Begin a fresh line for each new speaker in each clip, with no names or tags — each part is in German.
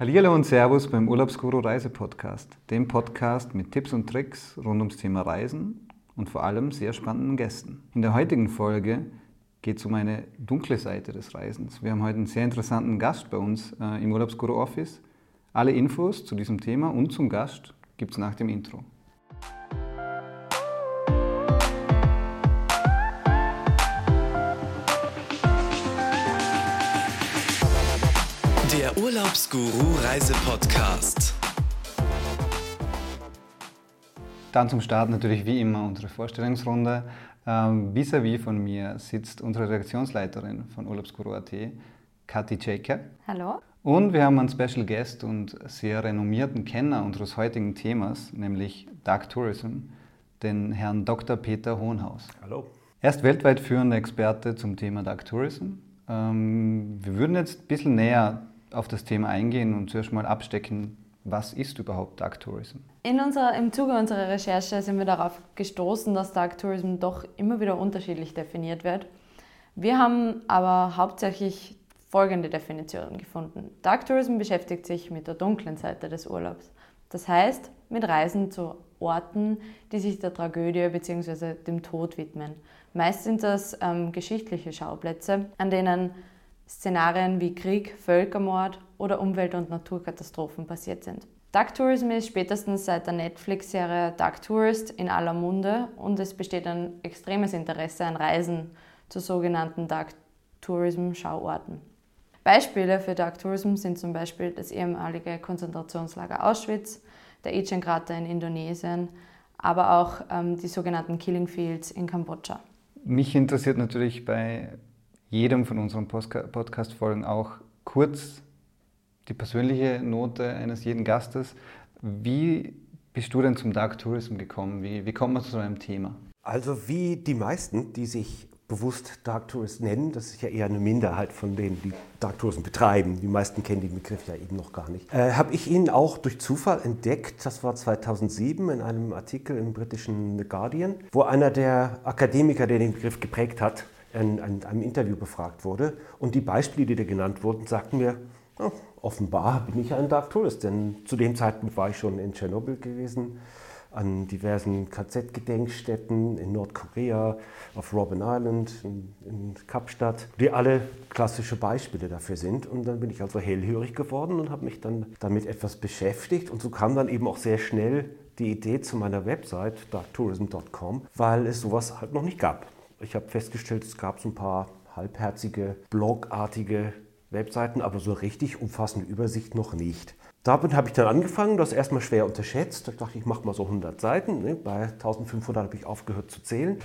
Hallihallo und Servus beim Urlaubsguru Reisepodcast, dem Podcast mit Tipps und Tricks rund ums Thema Reisen und vor allem sehr spannenden Gästen. In der heutigen Folge geht es um eine dunkle Seite des Reisens. Wir haben heute einen sehr interessanten Gast bei uns äh, im Urlaubsguru Office. Alle Infos zu diesem Thema und zum Gast gibt es nach dem Intro.
Urlaubsguru Reisepodcast.
Dann zum Start natürlich wie immer unsere Vorstellungsrunde. Ähm, Vis-à-vis von mir sitzt unsere Redaktionsleiterin von Urlaubsguru.at, Kathi Jaker.
Hallo.
Und wir haben einen Special Guest und sehr renommierten Kenner unseres heutigen Themas, nämlich Dark Tourism, den Herrn Dr. Peter Hohenhaus.
Hallo.
Er ist weltweit führender Experte zum Thema Dark Tourism. Ähm, wir würden jetzt ein bisschen näher auf das Thema eingehen und zuerst mal abstecken, was ist überhaupt Dark Tourism?
In unserer, Im Zuge unserer Recherche sind wir darauf gestoßen, dass Dark Tourism doch immer wieder unterschiedlich definiert wird. Wir haben aber hauptsächlich folgende Definition gefunden. Dark Tourism beschäftigt sich mit der dunklen Seite des Urlaubs. Das heißt, mit Reisen zu Orten, die sich der Tragödie bzw. dem Tod widmen. Meist sind das ähm, geschichtliche Schauplätze, an denen Szenarien wie Krieg, Völkermord oder Umwelt- und Naturkatastrophen passiert sind. Dark Tourism ist spätestens seit der Netflix-Serie Dark Tourist in aller Munde und es besteht ein extremes Interesse an Reisen zu sogenannten Dark Tourism-Schauorten. Beispiele für Dark Tourism sind zum Beispiel das ehemalige Konzentrationslager Auschwitz, der Ijen-Krater in Indonesien, aber auch ähm, die sogenannten Killing Fields in Kambodscha.
Mich interessiert natürlich bei jedem von unseren Podcast-Folgen auch kurz die persönliche Note eines jeden Gastes. Wie bist du denn zum Dark Tourism gekommen? Wie, wie kommt man zu so einem Thema?
Also wie die meisten, die sich bewusst Dark Tourist nennen, das ist ja eher eine Minderheit von denen, die Dark Tourism betreiben. Die meisten kennen den Begriff ja eben noch gar nicht. Äh, Habe ich ihn auch durch Zufall entdeckt. Das war 2007 in einem Artikel im britischen The Guardian, wo einer der Akademiker, der den Begriff geprägt hat, in, in einem Interview befragt wurde. Und die Beispiele, die da genannt wurden, sagten mir, oh, offenbar bin ich ein Dark Tourist, denn zu dem Zeitpunkt war ich schon in Tschernobyl gewesen, an diversen KZ-Gedenkstätten in Nordkorea, auf Robben Island, in, in, Kapstadt, die alle klassische Beispiele dafür sind. Und dann bin ich also hellhörig geworden und habe mich dann damit etwas beschäftigt. Und so kam dann eben auch sehr schnell die Idee zu meiner Website darktourism.com, weil es sowas halt noch nicht gab. Ich habe festgestellt, es gab so ein paar halbherzige, blogartige Webseiten, aber so richtig umfassende Übersicht noch nicht. Damit habe ich dann angefangen, das erstmal schwer unterschätzt. Ich dachte, ich mache mal so 100 Seiten. Ne? Bei 1500 habe ich aufgehört zu zählen.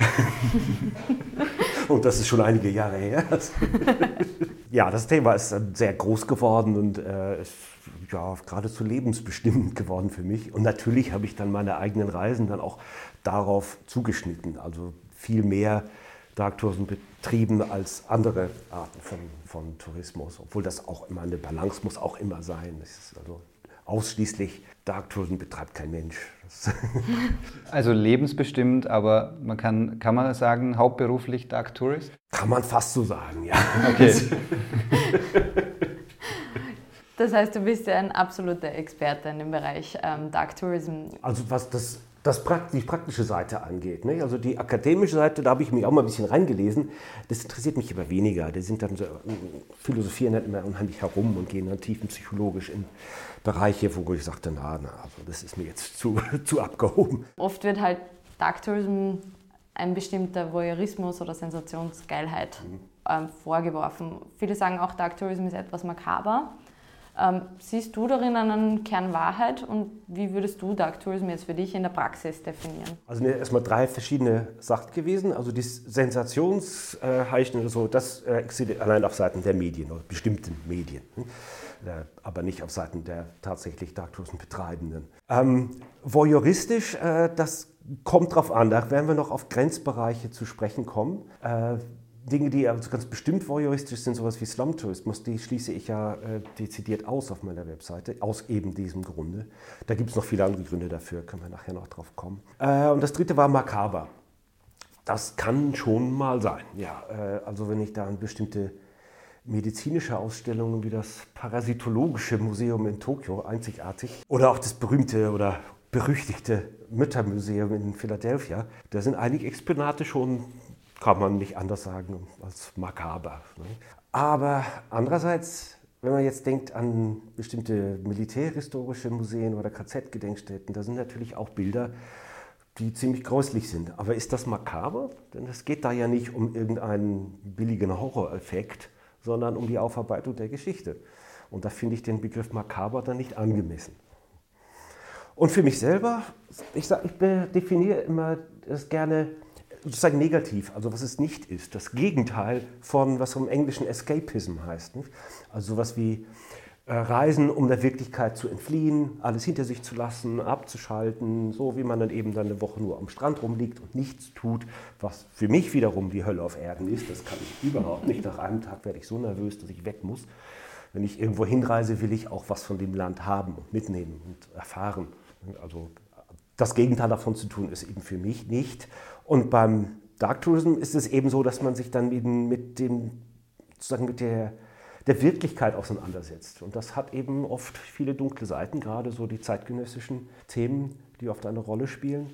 und das ist schon einige Jahre her. ja, das Thema ist sehr groß geworden und äh, ist ja, geradezu lebensbestimmend geworden für mich. Und natürlich habe ich dann meine eigenen Reisen dann auch darauf zugeschnitten. Also viel mehr Dark Tourism betrieben als andere Arten von, von Tourismus, obwohl das auch immer eine Balance muss auch immer sein. also ausschließlich Dark Tourism betreibt kein Mensch.
also lebensbestimmt, aber man kann, kann man sagen, hauptberuflich Dark Tourist?
Kann man fast so sagen, ja.
Okay.
Das heißt, du bist ja ein absoluter Experte in dem Bereich ähm, Dark Tourism.
Also was das das die praktische Seite angeht. Nicht? Also die akademische Seite, da habe ich mich auch mal ein bisschen reingelesen. Das interessiert mich aber weniger. Die sind dann so, philosophieren dann immer unheimlich herum und gehen dann tiefenpsychologisch in Bereiche, wo ich sagte, na, na also das ist mir jetzt zu, zu abgehoben.
Oft wird halt Dark Tourism ein bestimmter Voyeurismus oder Sensationsgeilheit mhm. ähm, vorgeworfen. Viele sagen auch, Dark Tourism ist etwas makaber. Ähm, siehst du darin einen Kern Wahrheit und wie würdest du Dark Tourism jetzt für dich in der Praxis definieren?
Also ne, erstmal drei verschiedene Sachen gewesen. Also das Sensationsheichen oder so, das äh, existiert allein auf Seiten der Medien oder bestimmten Medien. Hm? Äh, aber nicht auf Seiten der tatsächlich Dark Tourism Betreibenden. Ähm, voyeuristisch, äh, das kommt drauf an, da werden wir noch auf Grenzbereiche zu sprechen kommen. Äh, Dinge, die also ganz bestimmt voyeuristisch sind, sowas wie Slum-Tourismus, die schließe ich ja äh, dezidiert aus auf meiner Webseite, aus eben diesem Grunde. Da gibt es noch viele andere Gründe dafür, können wir nachher noch drauf kommen. Äh, und das dritte war makaber. Das kann schon mal sein, ja. Äh, also wenn ich da an bestimmte medizinische Ausstellungen wie das Parasitologische Museum in Tokio einzigartig oder auch das berühmte oder berüchtigte Müttermuseum in Philadelphia. Da sind einige Exponate schon, kann man nicht anders sagen, als makaber. Ne? Aber andererseits, wenn man jetzt denkt an bestimmte militärhistorische Museen oder KZ-Gedenkstätten, da sind natürlich auch Bilder, die ziemlich gräuslich sind. Aber ist das makaber? Denn es geht da ja nicht um irgendeinen billigen Horroreffekt, sondern um die Aufarbeitung der Geschichte. Und da finde ich den Begriff makaber dann nicht angemessen. Und für mich selber, ich, ich definiere immer das gerne sozusagen negativ, also was es nicht ist. Das Gegenteil von, was im Englischen Escapism heißt. Nicht? Also sowas wie äh, Reisen, um der Wirklichkeit zu entfliehen, alles hinter sich zu lassen, abzuschalten, so wie man dann eben dann eine Woche nur am Strand rumliegt und nichts tut, was für mich wiederum die Hölle auf Erden ist. Das kann ich überhaupt nicht. Nach einem Tag werde ich so nervös, dass ich weg muss. Wenn ich irgendwo hinreise, will ich auch was von dem Land haben und mitnehmen und erfahren. Also das Gegenteil davon zu tun, ist eben für mich nicht. Und beim Dark Tourism ist es eben so, dass man sich dann mit dem, sozusagen mit der der Wirklichkeit auseinandersetzt. Und das hat eben oft viele dunkle Seiten, gerade so die zeitgenössischen Themen, die oft eine Rolle spielen.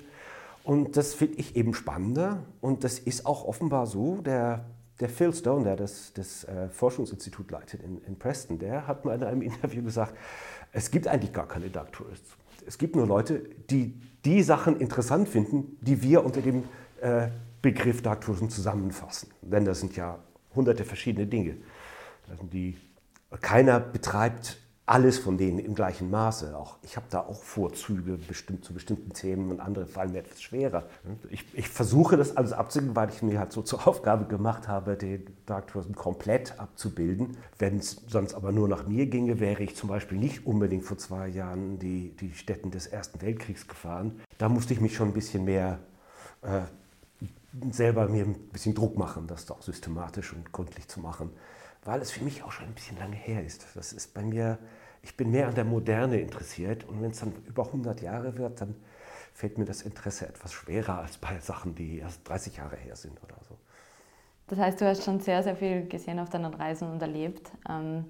Und das finde ich eben spannender. Und das ist auch offenbar so. Der, der Phil Stone, der das, das äh, Forschungsinstitut leitet in, in, Preston, der hat mal in einem Interview gesagt, es gibt eigentlich gar keine Dark Tourists. Es gibt nur Leute, die die Sachen interessant finden, die wir unter dem äh, Begriff Dark Tourism zusammenfassen. Denn das sind ja hunderte verschiedene Dinge. Also die, keiner betreibt alles von denen im gleichen Maße. Auch ich habe da auch Vorzüge bestimmt zu bestimmten Themen und andere fallen mir etwas schwerer. Ich, ich versuche das alles abzugeben, weil ich mir halt so zur Aufgabe gemacht habe, den Dark Tourism komplett abzubilden. Wenn es sonst aber nur nach mir ginge, wäre ich zum Beispiel nicht unbedingt vor zwei Jahren die, die Städten des Ersten Weltkriegs gefahren. Da musste ich mich schon ein bisschen mehr äh, selber mir ein bisschen Druck machen, das doch systematisch und gründlich zu machen weil es für mich auch schon ein bisschen lange her ist. Das ist bei mir, ich bin mehr an der Moderne interessiert und wenn es dann über 100 Jahre wird, dann fällt mir das Interesse etwas schwerer als bei Sachen, die erst 30 Jahre her sind oder so.
Das heißt, du hast schon sehr, sehr viel gesehen auf deinen Reisen und erlebt. Ähm,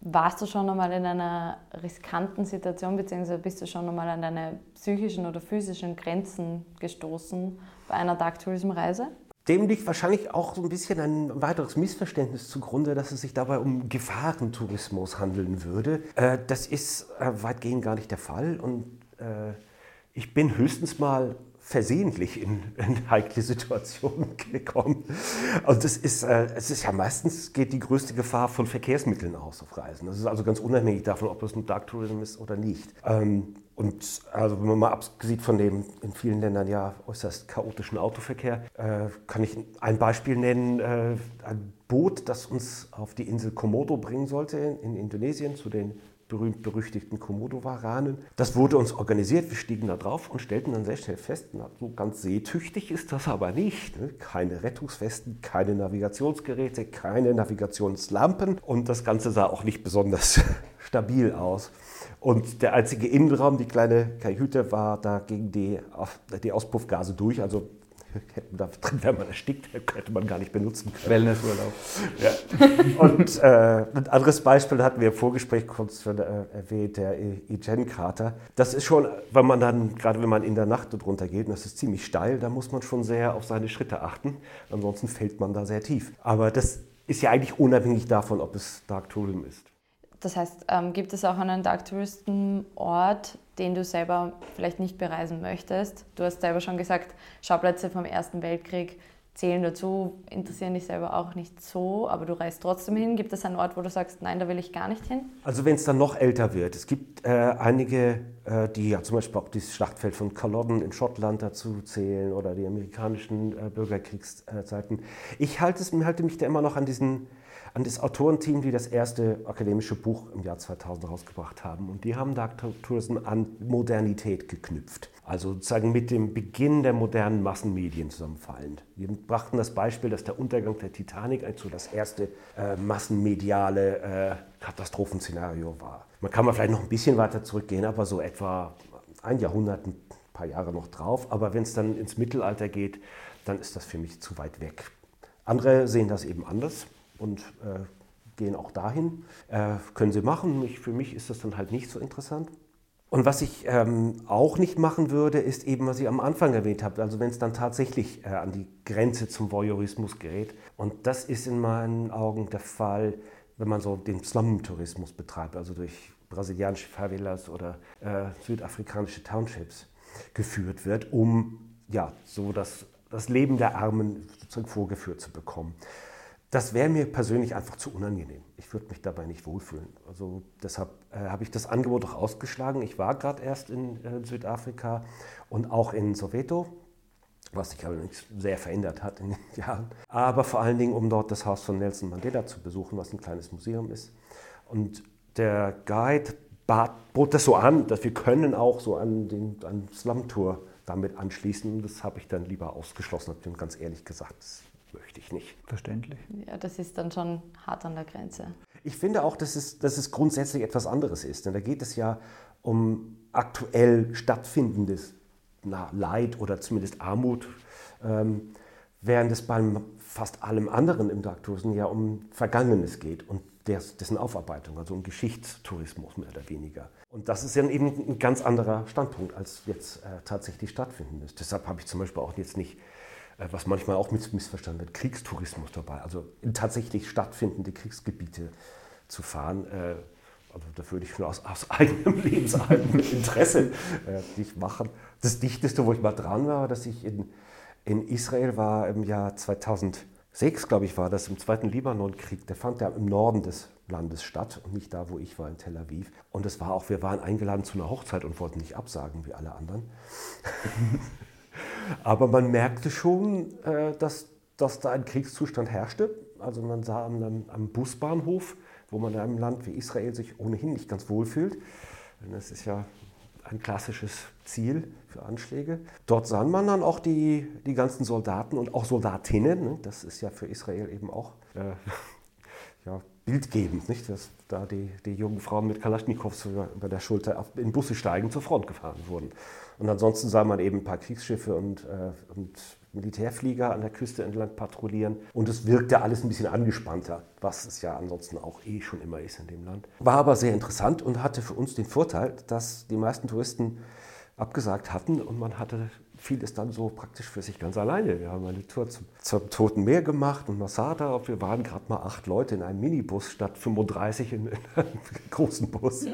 warst du schon einmal in einer riskanten Situation, beziehungsweise bist du schon einmal an deine psychischen oder physischen Grenzen gestoßen bei einer Dark Tourism Reise?
Dem liegt wahrscheinlich auch so ein bisschen ein weiteres Missverständnis zugrunde, dass es sich dabei um Gefahrentourismus handeln würde. Äh, das ist äh, weitgehend gar nicht der Fall und äh, ich bin höchstens mal versehentlich in, in, heikle Situationen gekommen. Und das ist, äh, es ist ja meistens geht die größte Gefahr von Verkehrsmitteln aus auf Reisen. Das ist also ganz unabhängig davon, ob es ein Dark Tourism ist oder nicht. Ähm, und also wenn man mal absieht von dem in vielen Ländern ja äußerst chaotischen Autoverkehr, äh, kann ich ein Beispiel nennen, äh, ein Boot, das uns auf die Insel Komodo bringen sollte in Indonesien zu den berühmt-berüchtigten Komodo-Waranen. Das wurde uns organisiert, wir stiegen da drauf und stellten dann sehr schnell fest, na, so ganz seetüchtig ist das aber nicht. Ne? Keine Rettungswesten, keine Navigationsgeräte, keine Navigationslampen und das Ganze sah auch nicht besonders stabil aus. Und der einzige Innenraum, die kleine Kajüte, war da gegen die, die Auspuffgase durch, also hätten da drin wäre man erstickt, hätte man gar nicht benutzen können.
Wellnessurlaub.
Ja. Und äh, ein anderes Beispiel hatten wir im Vorgespräch kurz äh, erwähnt, der Igen-Krater. Das ist schon, wenn man dann, gerade wenn man in der Nacht drunter geht, und das ist ziemlich steil, da muss man schon sehr auf seine Schritte achten. Ansonsten fällt man da sehr tief. Aber das ist ja eigentlich unabhängig davon, ob es Dark Tourism ist.
Das heißt, ähm, gibt es auch einen Dark Touristen Ort, den du selber vielleicht nicht bereisen möchtest? Du hast selber schon gesagt, Schauplätze vom Ersten Weltkrieg zählen dazu, interessieren dich selber auch nicht so, aber du reist trotzdem hin. Gibt es einen Ort, wo du sagst, nein, da will ich gar nicht hin?
Also wenn es dann noch älter wird. Es gibt äh, einige, äh, die ja zum Beispiel auch dieses Schlachtfeld von Culloden in Schottland dazu zählen oder die amerikanischen äh, Bürgerkriegszeiten. Ich halte, es, halte mich da immer noch an diesen an das Autorenteam, die das erste akademische Buch im Jahr 2000 rausgebracht haben. Und die haben Dark Tourism an Modernität geknüpft. Also sozusagen mit dem Beginn der modernen Massenmedien zusammenfallend. Wir brachten das Beispiel, dass der Untergang der Titanic eigentlich so das erste äh, massenmediale äh, Katastrophenszenario war. Man kann mal vielleicht noch ein bisschen weiter zurückgehen, aber so etwa ein Jahrhundert, ein paar Jahre noch drauf. Aber wenn es dann ins Mittelalter geht, dann ist das für mich zu weit weg. Andere sehen das eben anders und äh, gehen auch dahin. Äh, können sie machen. Ich, für mich ist das dann halt nicht so interessant. Und was ich ähm, auch nicht machen würde, ist eben, was ich am Anfang erwähnt habe, also wenn es dann tatsächlich äh, an die Grenze zum Voyeurismus gerät. Und das ist in meinen Augen der Fall, wenn man so den Slum-Tourismus betreibt, also durch brasilianische Favelas oder äh, südafrikanische Townships geführt wird, um ja, so das, das Leben der Armen sozusagen vorgeführt zu bekommen. Das wäre mir persönlich einfach zu unangenehm. Ich würde mich dabei nicht wohlfühlen. Also deshalb äh, habe ich das Angebot auch ausgeschlagen. Ich war gerade erst in äh, Südafrika und auch in Soweto, was sich allerdings sehr verändert hat in den Jahren. Aber vor allen Dingen, um dort das Haus von Nelson Mandela zu besuchen, was ein kleines Museum ist. Und der Guide bat, bot das so an, dass wir können auch so an den an Slum-Tour damit anschließen. Das habe ich dann lieber ausgeschlossen, habe ich ganz ehrlich gesagt. Das ich nicht.
Verständlich.
Ja, das ist dann schon hart an der Grenze.
Ich finde auch, dass es, dass es grundsätzlich etwas anderes ist. Denn da geht es ja um aktuell stattfindendes na, Leid oder zumindest Armut, ähm, während es bei fast allem anderen im Darktourismus ja um Vergangenes geht und dessen Aufarbeitung, also um Geschichtstourismus mehr oder weniger. Und das ist ja eben ein ganz anderer Standpunkt, als jetzt äh, tatsächlich stattfinden ist. Deshalb habe ich zum Beispiel auch jetzt nicht was manchmal auch missverstanden wird, Kriegstourismus dabei, also in tatsächlich stattfindende Kriegsgebiete zu fahren. Äh, also da würde ich nur aus, aus eigenem lebensaltem Interesse äh, nicht machen. Das Dichteste, wo ich mal dran war, dass ich in, in Israel war im Jahr 2006, glaube ich, war das im Zweiten Libanonkrieg. Der fand ja im Norden des Landes statt und nicht da, wo ich war, in Tel Aviv. Und es war auch, wir waren eingeladen zu einer Hochzeit und wollten nicht absagen wie alle anderen. Aber man merkte schon, äh, dass, dass da ein Kriegszustand herrschte. Also man sah am, am Busbahnhof, wo man in einem Land wie Israel sich ohnehin nicht ganz wohl fühlt. Das ist ja ein klassisches Ziel für Anschläge. Dort sah man dann auch die, die ganzen Soldaten und auch Soldatinnen. Ne? Das ist ja für Israel eben auch äh, ja, bildgebend, nicht? dass da die, die jungen Frauen mit Kalaschnikows über der Schulter in Busse steigen zur Front gefahren wurden. Und ansonsten sah man eben ein paar Kriegsschiffe und, äh, und Militärflieger an der Küste entlang patrouillieren. Und es wirkte alles ein bisschen angespannter, was es ja ansonsten auch eh schon immer ist in dem Land. War aber sehr interessant und hatte für uns den Vorteil, dass die meisten Touristen abgesagt hatten und man hatte vieles dann so praktisch für sich ganz alleine. Wir haben eine Tour zum, zum Toten Meer gemacht und Masada wir waren gerade mal acht Leute in einem Minibus statt 35 in, in einem großen Bus.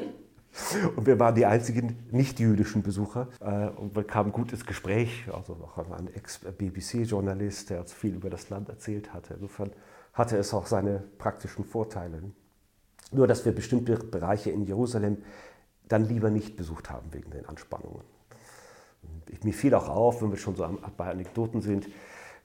Und wir waren die einzigen nicht-jüdischen Besucher äh, und bekamen gutes Gespräch. Also noch ein Ex-BBC-Journalist, der uns viel über das Land erzählt hatte. Insofern hatte es auch seine praktischen Vorteile. Nur, dass wir bestimmte Bereiche in Jerusalem dann lieber nicht besucht haben wegen den Anspannungen. Mir fiel auch auf, wenn wir schon so bei Anekdoten sind,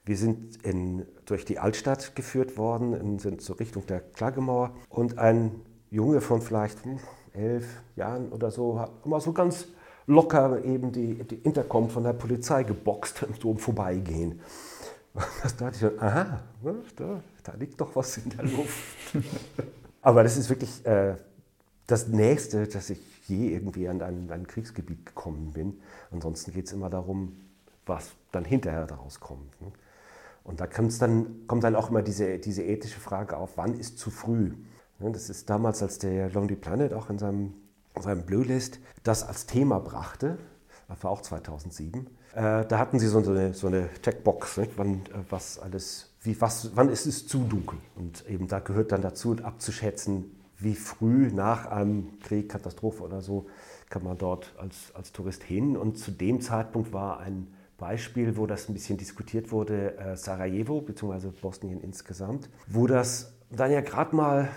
wir sind in, durch die Altstadt geführt worden, sind zur Richtung der Klagemauer und ein Junge von vielleicht hm, elf Jahren oder so, hat immer so ganz locker eben die, die Intercom von der Polizei geboxt, so im Vorbeigehen. Das dachte ich dann, aha, ne, da, da, liegt doch was in der Luft. Aber das ist wirklich äh, das Nächste, dass ich je irgendwie an ein, ein Kriegsgebiet gekommen bin. Ansonsten geht es immer darum, was dann hinterher daraus kommt. Ne? Und da dann, kommt dann auch immer diese, diese ethische Frage auf, wann ist zu früh? Das ist damals, als der Lonely Planet auch in seinem, seinem Blödlist das als Thema brachte, das war auch 2007. Äh, da hatten sie so eine, so eine Checkbox, nicht? wann, äh, was alles, wie, was, wann ist es zu dunkel? Und eben da gehört dann dazu, abzuschätzen, wie früh nach einem Krieg, Katastrophe oder so, kann man dort als, als Tourist hin. Und zu dem Zeitpunkt war ein Beispiel, wo das ein bisschen diskutiert wurde, äh, Sarajevo bzw. Bosnien insgesamt, wo das dann ja gerade mal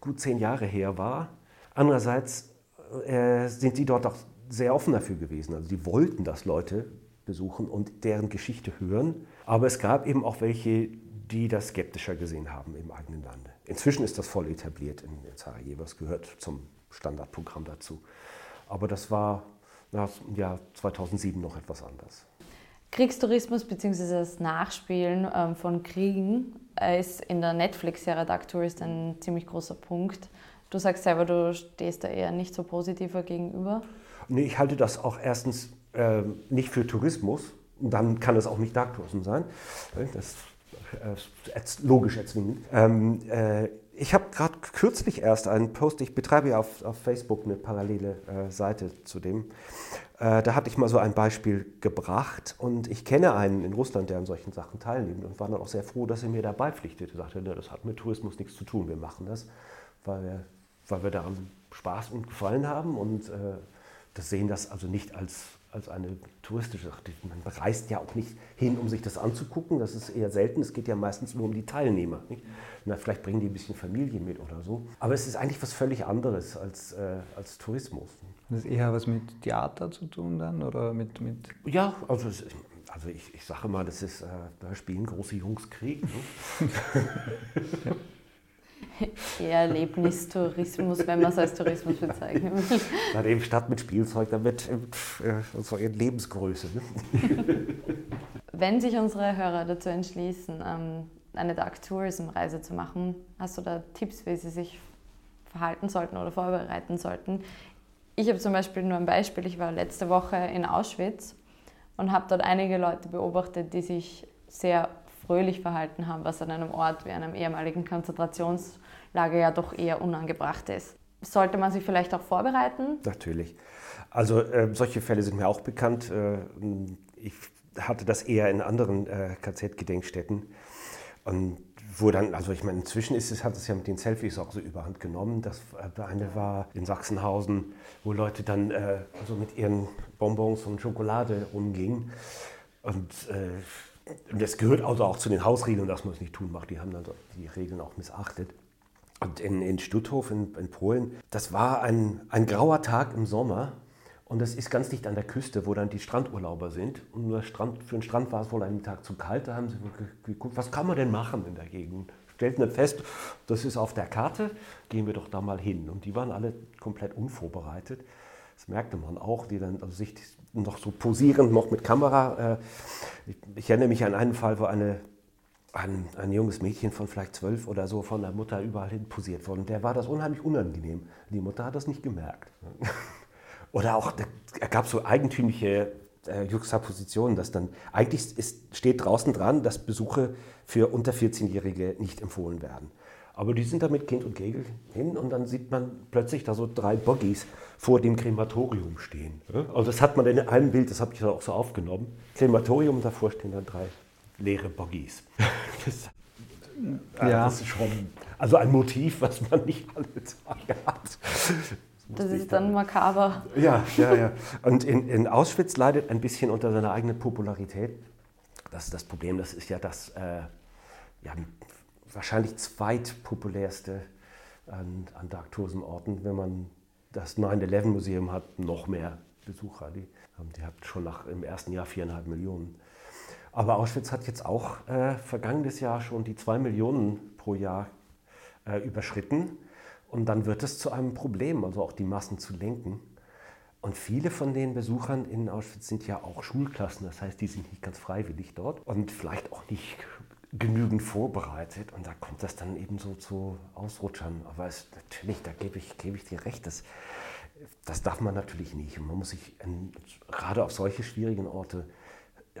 gut zehn Jahre her war. Andererseits äh, sind die dort auch sehr offen dafür gewesen. Also die wollten, dass Leute besuchen und deren Geschichte hören. Aber es gab eben auch welche, die das skeptischer gesehen haben im eigenen Lande. Inzwischen ist das voll etabliert in, Sarajevo. Es gehört zum Standardprogramm dazu. Aber das war im Jahr 2007 noch etwas anders.
Kriegstourismus bzw. das Nachspielen ähm, von Kriegen ist in der Netflix-Serie Dark Tourist ein ziemlich großer Punkt. Du sagst selber, du stehst da eher nicht so positiver gegenüber.
Nee, ich halte das auch erstens äh, nicht für Tourismus. Und dann kann es auch nicht Dark Tourism sein. Das logisch erzwingend. Ähm, äh, ich habe gerade kürzlich erst einen Post, ich betreibe ja auf, auf Facebook eine parallele äh, Seite zu dem. Äh, da hatte ich mal so ein Beispiel gebracht und ich kenne einen in Russland, der an solchen Sachen teilnimmt und war dann auch sehr froh, dass er mir dabei pflichtete. Sagte, das hat mit Tourismus nichts zu tun, wir machen das, weil wir, weil wir daran Spaß und Gefallen haben und äh, das sehen das also nicht als als eine touristische Sache. Man reist ja auch nicht hin, um sich das anzugucken. Das ist eher selten. Es geht ja meistens nur um die Teilnehmer. Na, vielleicht bringen die ein bisschen Familie mit oder so. Aber es ist eigentlich was völlig anderes als, äh, als Tourismus.
Das ist eher was mit Theater zu tun dann oder mit... mit
ja, also, also ich, ich sage mal, das ist, äh, da spielen große Jungs Krieg. Ne?
Erlebnistourismus, wenn man es als Tourismus bezeichnen will.
Dann eben statt mit Spielzeug, damit äh, so in Lebensgröße. Ne?
Wenn sich unsere Hörer dazu entschließen, ähm, eine Dark Tourism Reise zu machen, hast du da Tipps, wie sie sich verhalten sollten oder vorbereiten sollten? Ich habe zum Beispiel nur ein Beispiel. Ich war letzte Woche in Auschwitz und habe dort einige Leute beobachtet, die sich sehr fröhlich verhalten haben, was an einem Ort wie einem ehemaligen Konzentrationslager ja doch eher unangebracht ist. Sollte man sich vielleicht auch vorbereiten?
Natürlich. Also äh, solche Fälle sind mir auch bekannt. Äh, ich hatte das eher in anderen äh, KZ-Gedenkstätten. Und wo dann, also ich meine, inzwischen ist es, hat es ja mit den Selfies auch so überhand genommen. Das äh, eine war in Sachsenhausen, wo Leute dann äh, also mit ihren Bonbons und Schokolade umgingen. Und äh, das gehört also auch zu den Hausregeln, dass man es nicht tun macht. Die haben dann die Regeln auch missachtet. Und in, in Stutthof in, in, Polen, das war ein, ein grauer Tag im Sommer. Und das ist ganz dicht an der Küste, wo dann die Strandurlauber sind. Und nur Strand, für den Strand war es wohl einen Tag zu kalt. Da haben sie geguckt, was kann man denn machen in der Gegend? Stellten dann fest, das ist auf der Karte, gehen wir doch da mal hin. Und die waren alle komplett unvorbereitet. Das merkte man auch, die dann also sich noch so posierend, noch mit Kamera. Äh, ich, erinnere mich an einen Fall, wo eine, ein, ein junges Mädchen von vielleicht zwölf oder so von der Mutter überall hin posiert wurde. Und der war das unheimlich unangenehm. Die Mutter hat das nicht gemerkt. Oder auch, er gab so eigentümliche äh, Juxtapositionen, dass dann, eigentlich ist, steht draußen dran, dass Besuche für unter 14-Jährige nicht empfohlen werden. Aber die sind da mit Kind und Kegel hin und dann sieht man plötzlich da so drei Buggies vor dem Krematorium stehen. Also das hat man in einem Bild, das habe ich auch so aufgenommen. Krematorium, davor stehen dann drei leere Buggies. Das, ja. das ist schon also ein Motiv, was man nicht alle Tage hat.
Das, das ist dann makaber.
Ja, ja, ja. Und in, in, Auschwitz leidet ein bisschen unter seiner eigenen Popularität. Das ist das Problem, das ist ja das äh, ja, wahrscheinlich zweitpopulärste an, an Dark Tourism-Orten. Wenn man das 9-11-Museum hat, noch mehr Besucher. Die, die hat schon nach, im ersten Jahr viereinhalb Millionen. Aber Auschwitz hat jetzt auch äh, vergangenes Jahr schon die zwei Millionen pro Jahr äh, überschritten. Und dann wird es zu einem Problem, also auch die Massen zu lenken. Und viele von den Besuchern in Auschwitz sind ja auch Schulklassen, das heißt, die sind nicht ganz freiwillig dort und vielleicht auch nicht genügend vorbereitet und da kommt das dann eben so zu Ausrutschern. Aber es, natürlich, da gebe ich, gebe ich dir recht, das, das darf man natürlich nicht. man muss sich in, gerade auf solche schwierigen Orte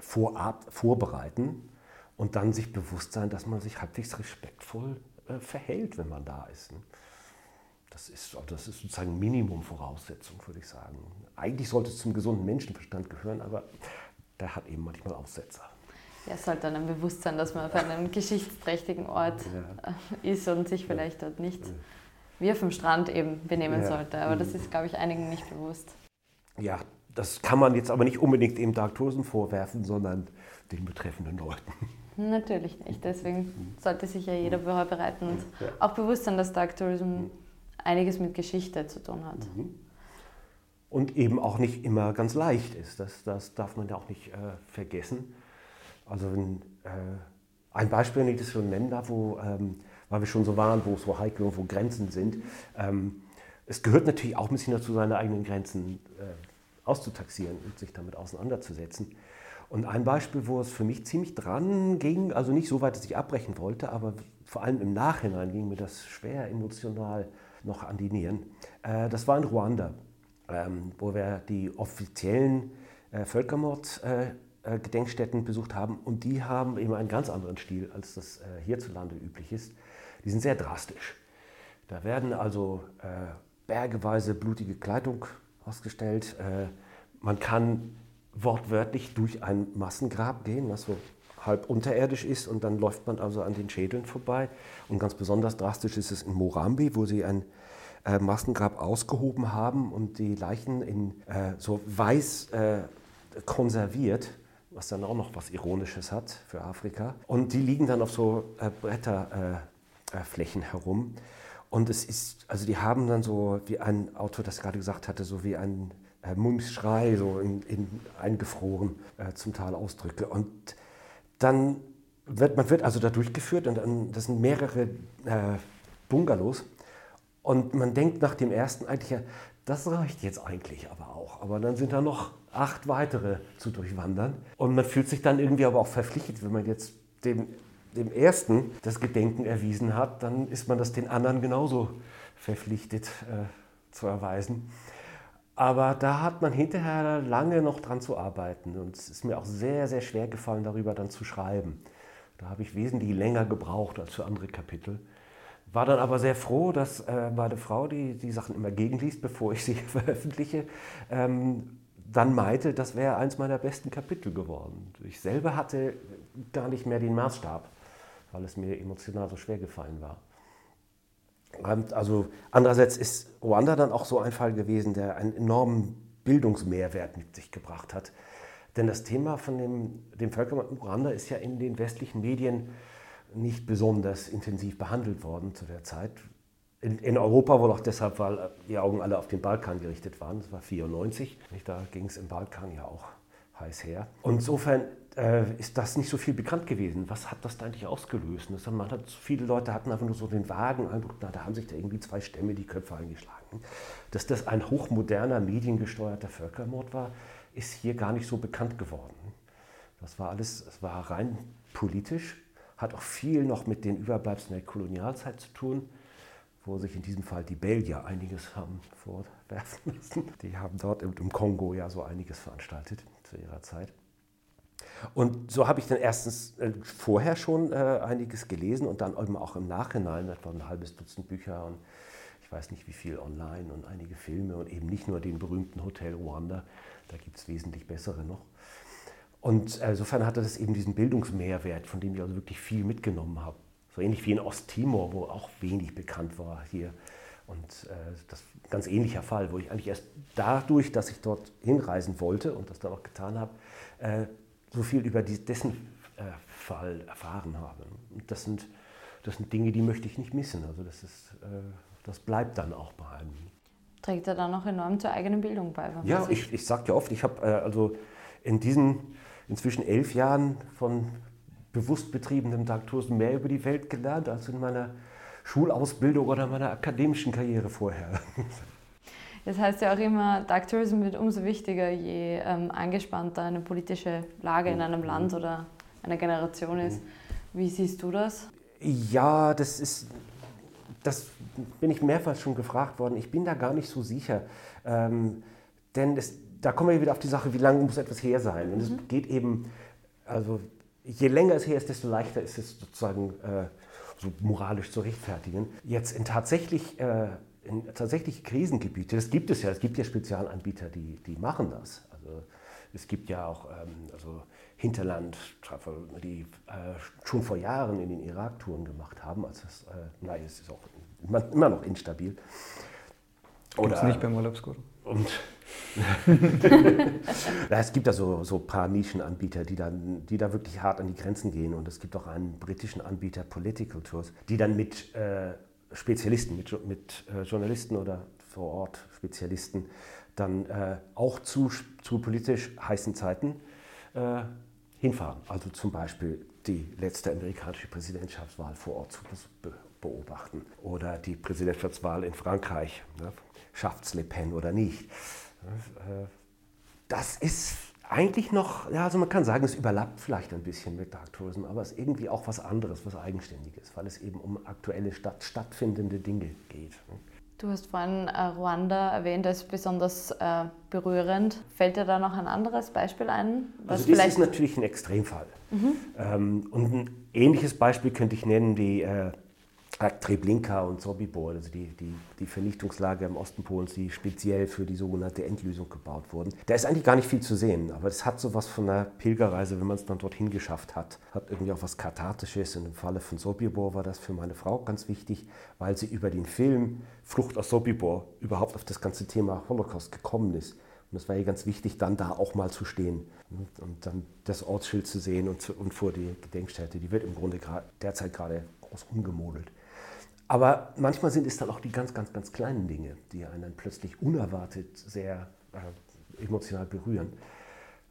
vorab vorbereiten und dann sich bewusst sein, dass man sich halbwegs respektvoll äh, verhält, wenn man da ist. Ne? Das ist, das ist sozusagen Minimum-Voraussetzung, würde ich sagen. Eigentlich sollte es zum gesunden Menschenverstand gehören, aber der hat eben manchmal Aussetzer.
Ja, es sollte dann ein Bewusstsein, dass man auf einem geschichtsträchtigen Ort ja. Äh, ist und sich vielleicht dort nicht wie auf dem Strand eben benehmen ja. sollte. Aber das mhm. ist, glaube ich, einigen nicht bewusst.
Ja, das kann man jetzt aber nicht unbedingt dem Dark Tourism vorwerfen, sondern den betreffenden Leuten.
Natürlich nicht. Deswegen mhm. sollte sich ja jeder vorbereiten und ja. auch bewusst sein, dass Dark Tourism mhm. einiges mit Geschichte zu tun hat.
Und eben auch nicht immer ganz leicht ist. Das, das darf man ja auch nicht äh, vergessen. Also wenn, äh, ein Beispiel, wenn ich das schon nennen darf, wo, ähm, weil wir schon so waren, wo es so heikel und wo Grenzen sind. Ähm, es gehört natürlich auch ein bisschen dazu, seine eigenen Grenzen äh, auszutaxieren und sich damit auseinanderzusetzen. Und ein Beispiel, wo es für mich ziemlich dran ging, also nicht so weit, dass ich abbrechen wollte, aber vor allem im Nachhinein ging mir das schwer emotional noch an die Nieren. Äh, das war in Ruanda, ähm, wo wir die offiziellen äh, Völkermord äh, Gedenkstätten besucht haben und die haben eben einen ganz anderen Stil, als das äh, hierzulande üblich ist. Die sind sehr drastisch. Da werden also äh, bergeweise blutige Kleidung ausgestellt. Äh, man kann wortwörtlich durch ein Massengrab gehen, was so halb unterirdisch ist und dann läuft man also an den Schädeln vorbei. Und ganz besonders drastisch ist es in Morambi, wo sie ein äh, Massengrab ausgehoben haben und die Leichen in äh, so weiß äh, konserviert, was dann auch noch was Ironisches hat für Afrika. Und die liegen dann auf so äh, Bretterflächen äh, herum. Und es ist, also die haben dann so, wie ein Autor das gerade gesagt hatte, so wie ein äh, Mumsschrei, so in, in eingefroren äh, zum Teil Ausdrücke. Und dann wird man wird also da durchgeführt und dann, das sind mehrere äh, Bungalows. Und man denkt nach dem ersten eigentlich, das reicht jetzt eigentlich aber auch. Aber dann sind da noch acht weitere zu durchwandern. Und man fühlt sich dann irgendwie aber auch verpflichtet, wenn man jetzt dem, dem ersten das Gedenken erwiesen hat, dann ist man das den anderen genauso verpflichtet äh, zu erweisen. Aber da hat man hinterher lange noch dran zu arbeiten. Und es ist mir auch sehr, sehr schwer gefallen, darüber dann zu schreiben. Da habe ich wesentlich länger gebraucht als für andere Kapitel. War dann aber sehr froh, dass äh, meine Frau, die die Sachen immer gegenliest, bevor ich sie veröffentliche, ähm, dann meinte, das wäre eins meiner besten Kapitel geworden. Ich selber hatte gar nicht mehr den Maßstab, weil es mir emotional so schwer gefallen war. Also andererseits ist Ruanda dann auch so ein Fall gewesen, der einen enormen Bildungsmehrwert mit sich gebracht hat. Denn das Thema von dem, dem Völkermord in Ruanda ist ja in den westlichen Medien nicht besonders intensiv behandelt worden zu der Zeit. In, in Europa wohl auch deshalb, weil die Augen alle auf den Balkan gerichtet waren. Das war 94. Da ging es im Balkan ja auch heiß her. Und insofern äh, ist das nicht so viel bekannt gewesen. Was hat das da eigentlich ausgelöst? Das, man hat, viele Leute hatten einfach nur so den vagen Eindruck, da haben sich da irgendwie zwei Stämme die Köpfe eingeschlagen. Dass das ein hochmoderner, mediengesteuerter Völkermord war, ist hier gar nicht so bekannt geworden. Das war alles, es war rein politisch, hat auch viel noch mit den Überbleibseln der Kolonialzeit zu tun, wo sich in diesem Fall die Belgier einiges haben vorwerfen lassen. Die haben dort im Kongo ja so einiges veranstaltet zu ihrer Zeit. Und so habe ich dann erstens äh, vorher schon äh, einiges gelesen und dann eben auch im Nachhinein, etwa ein halbes Dutzend Bücher und ich weiß nicht wie viel online und einige Filme und eben nicht nur den berühmten Hotel Rwanda, da gibt es wesentlich bessere noch. Und äh, insofern hatte das eben diesen Bildungsmehrwert, von dem ich also wirklich viel mitgenommen habe. So ähnlich wie in Osttimor, wo auch wenig bekannt war hier. Und äh, das ist ein ganz ähnlicher Fall, wo ich eigentlich erst dadurch, dass ich dort hinreisen wollte und das dann auch getan habe, äh, so viel über die, dessen äh, Fall erfahren habe. Und das sind, das sind Dinge, die möchte ich nicht missen. Also das, ist, äh, das bleibt dann auch bei einem.
Trägt er dann auch enorm zur eigenen Bildung bei?
Ja, ich, ich sage ja oft, ich habe äh, also in diesen inzwischen elf Jahren von bewusst betriebenem Tagtosen mehr über die Welt gelernt als in meiner Schulausbildung oder meiner akademischen Karriere vorher.
Das heißt ja auch immer, Dark Tourism wird umso wichtiger, je ähm, angespannter eine politische Lage in einem Land mhm. oder einer Generation ist. Wie siehst du das?
Ja, das ist, das bin ich mehrfach schon gefragt worden. Ich bin da gar nicht so sicher. Ähm, denn es, da kommen wir wieder auf die Sache, wie lange muss etwas her sein. Und es mhm. geht eben, also je länger es her ist, desto leichter ist es sozusagen äh, so moralisch zu rechtfertigen. Jetzt in tatsächlich äh, in tatsächliche Krisengebiete, das gibt es ja, es gibt ja Spezialanbieter, die, die machen das. Also es gibt ja auch ähm, also Hinterland, die äh, schon vor Jahren in den Irak Touren gemacht haben. Also es, äh, nein, es ist auch immer, immer noch instabil.
Oder Gibt's nicht beim Urlaubsguru.
Und es gibt da so, so ein paar Nischenanbieter, die, dann, die da wirklich hart an die Grenzen gehen. Und es gibt auch einen britischen Anbieter, Political Tours, die dann mit äh, Spezialisten, mit, mit äh, Journalisten oder vor Ort Spezialisten dann äh, auch zu, zu politisch heißen Zeiten äh, hinfahren. Also zum Beispiel die letzte amerikanische Präsidentschaftswahl vor Ort zu be beobachten oder die Präsidentschaftswahl in Frankreich. Ne? Schafft es Le Pen oder nicht? Das ist eigentlich noch, ja, also man kann sagen, es überlappt vielleicht ein bisschen mit Dark Tourism, aber es ist irgendwie auch was anderes, was Eigenständiges, weil es eben um aktuelle Stadt, stattfindende Dinge geht.
Du hast vorhin äh, Ruanda erwähnt als besonders äh, berührend. Fällt dir da noch ein anderes Beispiel ein?
also das ist natürlich ein Extremfall. Mhm. Ähm, und ein ähnliches Beispiel könnte ich nennen, die, äh, Treblinka und Sobibor, also die, die, die Vernichtungslager im Osten Polens, die speziell für die sogenannte Endlösung gebaut wurden. Da ist eigentlich gar nicht viel zu sehen, aber es hat so was von einer Pilgerreise, wenn man es dann dorthin geschafft hat. Hat irgendwie auch was Kathartisches. Und im Falle von Sobibor war das für meine Frau ganz wichtig, weil sie über den Film Flucht aus Sobibor überhaupt auf das ganze Thema Holocaust gekommen ist. Und es war ihr ganz wichtig, dann da auch mal zu stehen und dann das Ortsschild zu sehen und, und vor die Gedenkstätte. Die wird im Grunde derzeit gerade groß umgemodelt. Aber manchmal sind es dann auch die ganz, ganz, ganz kleinen Dinge, die einen dann plötzlich unerwartet sehr äh, emotional berühren.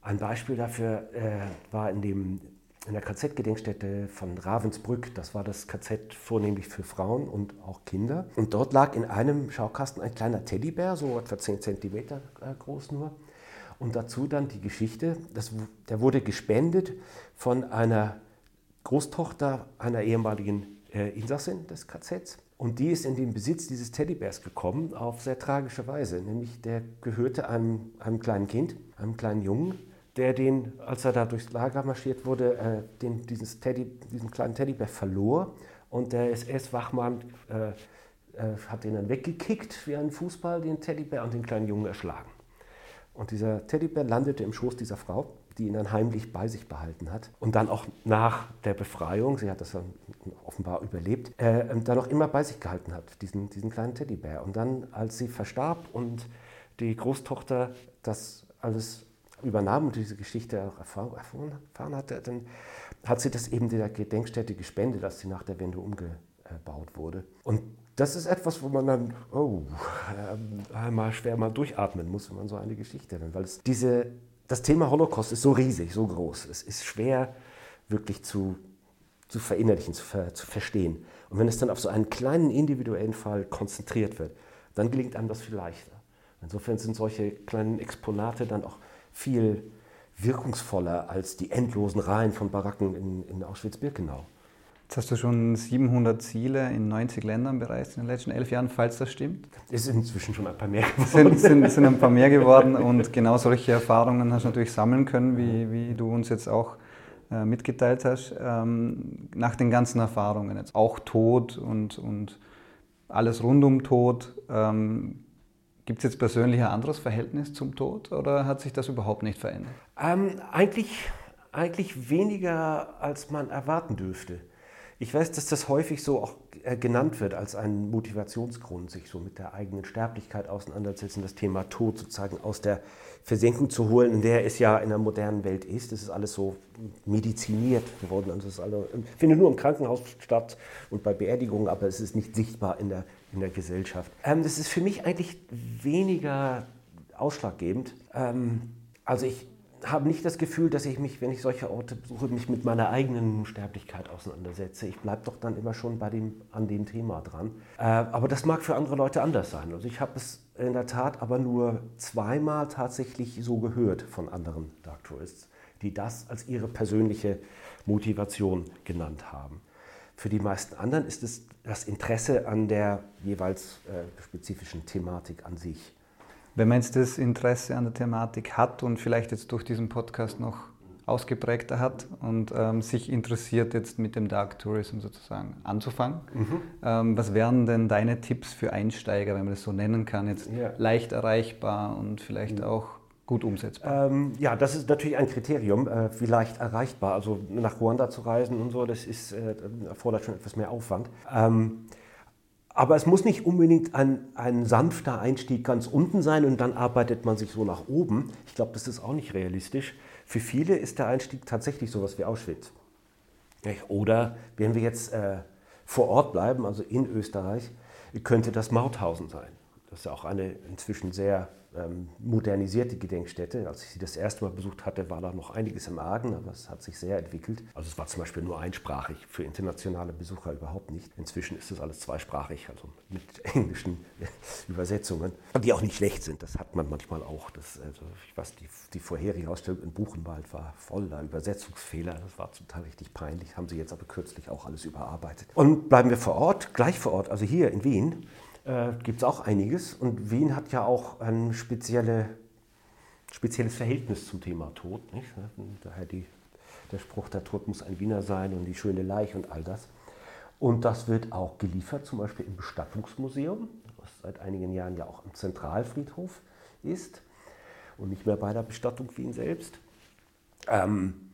Ein Beispiel dafür äh, war in, dem, in der KZ-Gedenkstätte von Ravensbrück. Das war das KZ vornehmlich für Frauen und auch Kinder. Und dort lag in einem Schaukasten ein kleiner Teddybär, so etwa 10 cm äh, groß nur. Und dazu dann die Geschichte, das, der wurde gespendet von einer Großtochter einer ehemaligen Insassin des KZs. Und die ist in den Besitz dieses Teddybärs gekommen auf sehr tragische Weise. Nämlich der gehörte einem, einem kleinen Kind, einem kleinen Jungen, der den, als er da durchs Lager marschiert wurde, äh, den, dieses Teddy, diesen kleinen Teddybär verlor. Und der SS-Wachmann äh, äh, hat ihn dann weggekickt wie ein Fußball, den Teddybär, und den kleinen Jungen erschlagen. Und dieser Teddybär landete im Schoß dieser Frau die ihn dann heimlich bei sich behalten hat. Und dann auch nach der Befreiung, sie hat das dann offenbar überlebt, äh, dann auch immer bei sich gehalten hat, diesen, diesen kleinen Teddybär. Und dann, als sie verstarb und die Großtochter das alles übernahm und diese Geschichte auch erfahren, hatte, dann hat sie das eben der Gedenkstätte gespendet, als sie nach der Wende umgebaut wurde. Und das ist etwas, wo man dann, oh, äh, mal schwer mal durchatmen muss, wenn man so eine Geschichte hat. Weil es diese das Thema Holocaust ist so riesig, so groß. Es ist schwer wirklich zu, zu verinnerlichen, zu, ver, zu verstehen. Und wenn es dann auf so einen kleinen individuellen Fall konzentriert wird, dann gelingt einem das viel leichter. Insofern sind solche kleinen Exponate dann auch viel wirkungsvoller als die endlosen Reihen von Baracken in, in Auschwitz-Birkenau.
Jetzt hast du schon 700 Ziele in 90 Ländern bereist in den letzten elf Jahren, falls das stimmt.
Es sind inzwischen schon ein paar mehr
geworden. Sind, sind, sind ein paar mehr geworden und genau solche Erfahrungen hast du natürlich sammeln können, wie, wie du uns jetzt auch äh, mitgeteilt hast. Ähm, nach den ganzen Erfahrungen, jetzt auch Tod und, und alles rund um Tod. Ähm, Gibt es jetzt persönlich ein anderes Verhältnis zum Tod oder hat sich das überhaupt nicht verändert?
Ähm, eigentlich, eigentlich weniger, als man erwarten dürfte. Ich weiß, dass das häufig so auch äh, genannt wird als ein Motivationsgrund, sich so mit der eigenen Sterblichkeit auseinanderzusetzen, das Thema Tod sozusagen aus der Versenkung zu holen, in der es ja in der modernen Welt ist. Das ist alles so mediziniert geworden. Also es alle, findet nur im Krankenhaus statt und bei Beerdigungen, aber es ist nicht sichtbar in der, in der Gesellschaft. Ähm, das ist für mich eigentlich weniger ausschlaggebend. Ähm, also ich habe nicht das Gefühl, dass ich mich, wenn ich solche Orte besuche, mich mit meiner eigenen Sterblichkeit auseinandersetze. Ich bleibe doch dann immer schon bei dem, an dem Thema dran. Äh, aber das mag für andere Leute anders sein. Also ich habe es in der Tat aber nur zweimal tatsächlich so gehört von anderen Dark Tourists, die das als ihre persönliche Motivation genannt haben. Für die meisten anderen ist es das Interesse an der jeweils äh, spezifischen Thematik an sich.
Wenn man jetzt das Interesse an der Thematik hat und vielleicht jetzt durch diesen Podcast noch ausgeprägter hat und ähm, sich interessiert, jetzt mit dem Dark Tourism sozusagen anzufangen. Mhm. Ähm, was wären denn deine Tipps für Einsteiger, wenn man das so nennen kann, jetzt ja. leicht erreichbar und vielleicht mhm. auch gut umsetzbar?
Ähm, ja, das ist natürlich ein Kriterium, äh, wie leicht erreichbar. Also nach Ruanda zu reisen und so, das ist, äh, erfordert schon etwas mehr Aufwand. Aber es muss nicht unbedingt ein, ein sanfter Einstieg ganz unten sein und dann arbeitet man sich so nach oben. Ich glaube, das ist auch nicht realistisch. Für viele ist der Einstieg tatsächlich sowas wie Auschwitz. Oder wenn wir jetzt äh, vor Ort bleiben, also in Österreich, könnte das Mauthausen sein. Das ist ja auch eine inzwischen sehr ähm, modernisierte Gedenkstätte. Als ich sie das erste Mal besucht hatte, war da noch einiges im Argen, aber es hat sich sehr entwickelt. Also es war zum Beispiel nur einsprachig, für internationale Besucher überhaupt nicht. Inzwischen ist es alles zweisprachig, also mit englischen Übersetzungen, die auch nicht schlecht sind. Das hat man manchmal auch. Das, also ich weiß, die, die vorherige Ausstellung in Buchenwald war voller Übersetzungsfehler. Das war zum Teil richtig peinlich, haben sie jetzt aber kürzlich auch alles überarbeitet. Und bleiben wir vor Ort, gleich vor Ort, also hier in Wien äh, gibt es auch einiges. Und Wien hat ja auch ein spezielle, spezielles Verhältnis zum Thema Tod. Nicht? Daher die, der Spruch, der Tod muss ein Wiener sein und die schöne Leiche und all das. Und das wird auch geliefert, zum Beispiel im Bestattungsmuseum, was seit einigen Jahren ja auch am Zentralfriedhof ist und nicht mehr bei der Bestattung Wien selbst. Ähm,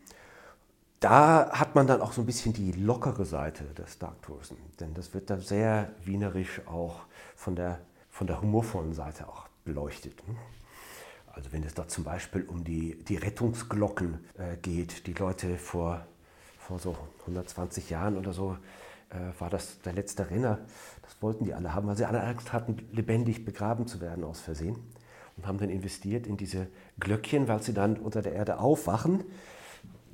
da hat man dann auch so ein bisschen die lockere Seite des Dark Tourism, denn das wird da sehr wienerisch auch von der, von der humorvollen Seite auch beleuchtet. Ne? Also wenn es da zum Beispiel um die, die Rettungsglocken äh, geht, die Leute vor, vor so 120 Jahren oder so, äh, war das der letzte Renner. Das wollten die alle haben, weil sie alle Angst hatten, lebendig begraben zu werden aus Versehen. Und haben dann investiert in diese Glöckchen, weil sie dann unter der Erde aufwachen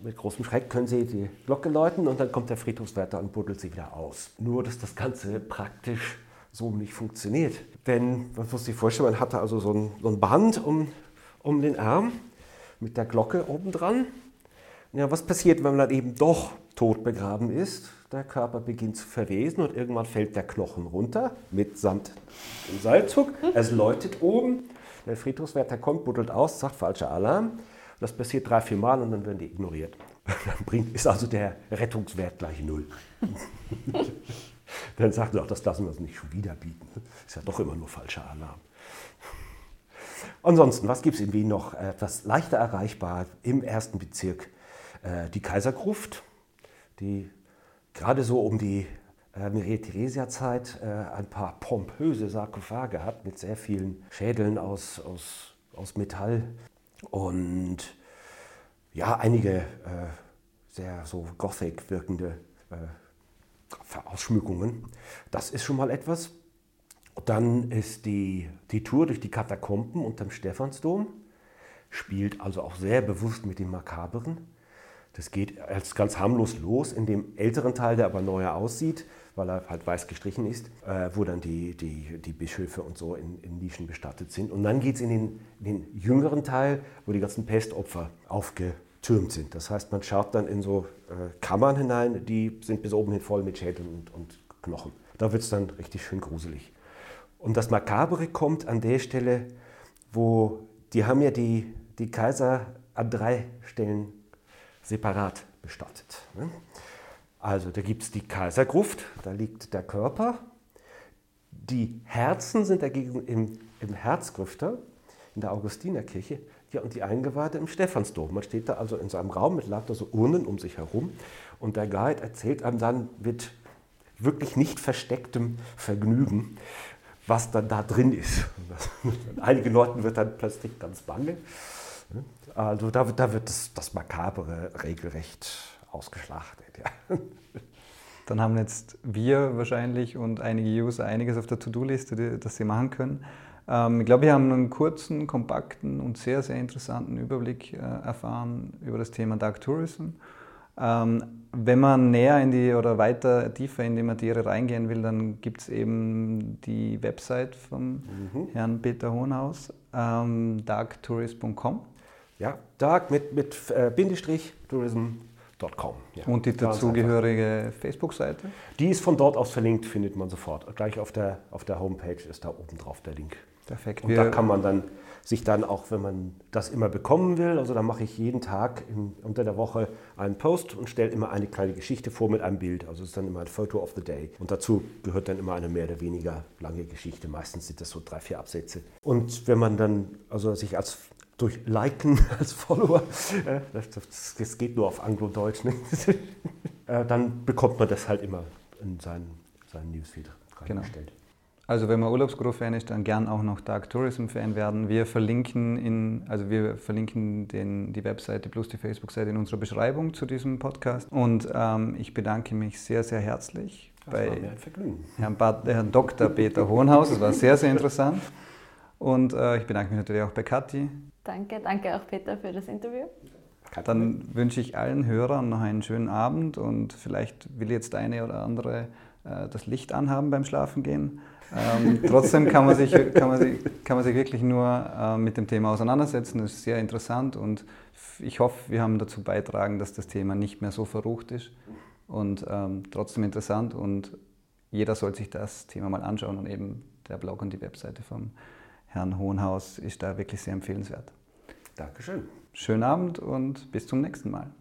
mit großem Schreck können sie die Glocke läuten und dann kommt der Friedhofswärter und buddelt sie wieder aus. Nur, dass das Ganze praktisch so nicht funktioniert. Denn, man muss sich vorstellen, man hatte also so ein, so ein Band um, um den Arm mit der Glocke obendran. Ja, was passiert, wenn man dann eben doch tot begraben ist? Der Körper beginnt zu verwesen und irgendwann fällt der Knochen runter mitsamt dem Seilzug. Es läutet oben. Der Friedhofswärter kommt, buddelt aus, sagt falscher Alarm. Das passiert drei, vier Mal und dann werden die ignoriert. Dann bringt, ist also der Rettungswert gleich null. dann sagt er auch, das lassen wir uns nicht schon wieder bieten. Ist ja doch immer nur falscher Alarm. Ansonsten, was gibt es in Wien noch? Etwas leichter erreichbar im ersten Bezirk. Äh, die Kaisergruft, die gerade so um die äh, Maria-Theresia-Zeit äh, ein paar pompöse Sarkophage hat mit sehr vielen Schädeln aus, aus, aus Metall und ja, einige äh, sehr so gothic wirkende äh, Ausschmückungen. Das ist schon mal etwas. Dann ist die, die Tour durch die Katakomben unterm Stephansdom, spielt also auch sehr bewusst mit dem Makaberen. Das geht als ganz harmlos los in dem älteren Teil, der aber neuer aussieht, weil er halt weiß gestrichen ist, äh, wo dann die, die, die Bischöfe und so in, in Nischen bestattet sind. Und dann geht es in den, in den jüngeren Teil, wo die ganzen Pestopfer aufgetürmt sind. Das heißt, man schaut dann in so äh, Kammern hinein, die sind bis oben hin voll mit Schädeln und, und Knochen. Da wird es dann richtig schön gruselig. Und das Makabere kommt an der Stelle, wo die haben ja die, die Kaiser an drei Stellen separat bestattet. Ne? Also da gibt es die Kaisergruft, da liegt der Körper. Die Herzen sind dagegen im, im Herzgrüfter in der Augustinerkirche ja, und die Eingeweihte im Stephansdom. Man steht da also in seinem Raum mit lauter so Urnen um sich herum und der Guide erzählt einem dann mit wirklich nicht verstecktem Vergnügen, was dann da drin ist. Einigen Leuten wird dann plötzlich ganz bange. Also da, da wird das, das Makabere regelrecht ausgeschlachtet. Ja.
Dann haben jetzt wir wahrscheinlich und einige User einiges auf der To-Do-Liste, das sie machen können. Ähm, ich glaube, wir haben einen kurzen, kompakten und sehr, sehr interessanten Überblick äh, erfahren über das Thema Dark Tourism. Ähm, wenn man näher in die oder weiter tiefer in die Materie reingehen will, dann gibt es eben die Website vom mhm. Herrn Peter Hohenhaus, ähm, darktourist.com.
Ja, dark mit, mit äh, Bindestrich, Tourism
ja. Und die dazugehörige Facebook-Seite?
Die ist von dort aus verlinkt, findet man sofort. Gleich auf der, auf der Homepage ist da oben drauf der Link.
Perfekt.
Und Wir da kann man dann sich dann auch, wenn man das immer bekommen will, also da mache ich jeden Tag in, unter der Woche einen Post und stelle immer eine kleine Geschichte vor mit einem Bild. Also es ist dann immer ein Photo of the Day. Und dazu gehört dann immer eine mehr oder weniger lange Geschichte. Meistens sind das so drei, vier Absätze. Und wenn man dann also sich als durch Liken als Follower, äh, das, das, geht nur auf Anglo-Deutsch, ne? äh, dann bekommt man das halt immer in seinen, seinen Newsfeed reingestellt. Genau.
Also wenn man Urlaubsguru-Fan ist, dann gern auch noch Dark Tourism-Fan werden. Wir verlinken, in, also wir verlinken den, die Webseite plus die Facebook-Seite in unserer Beschreibung zu diesem Podcast. Und ähm, ich bedanke mich sehr, sehr herzlich das bei Herrn, Bad, Herrn Dr. Peter Hohenhaus. Es war sehr, sehr interessant. Und äh, ich bedanke mich natürlich auch bei Kathi.
Danke, danke auch Peter für das Interview.
Dann wünsche ich allen Hörern noch einen schönen Abend und vielleicht will jetzt eine oder andere äh, das Licht anhaben beim Schlafengehen. Ähm, trotzdem kann man, sich, kann, man sich, kann man sich wirklich nur äh, mit dem Thema auseinandersetzen. Das ist sehr interessant und ich hoffe, wir haben dazu beitragen, dass das Thema nicht mehr so verrucht ist und ähm, trotzdem interessant und jeder soll sich das Thema mal anschauen und eben der Blog und die Webseite vom Herrn Hohenhaus ist da wirklich sehr empfehlenswert.
Dankeschön.
Schönen Abend und bis zum nächsten Mal.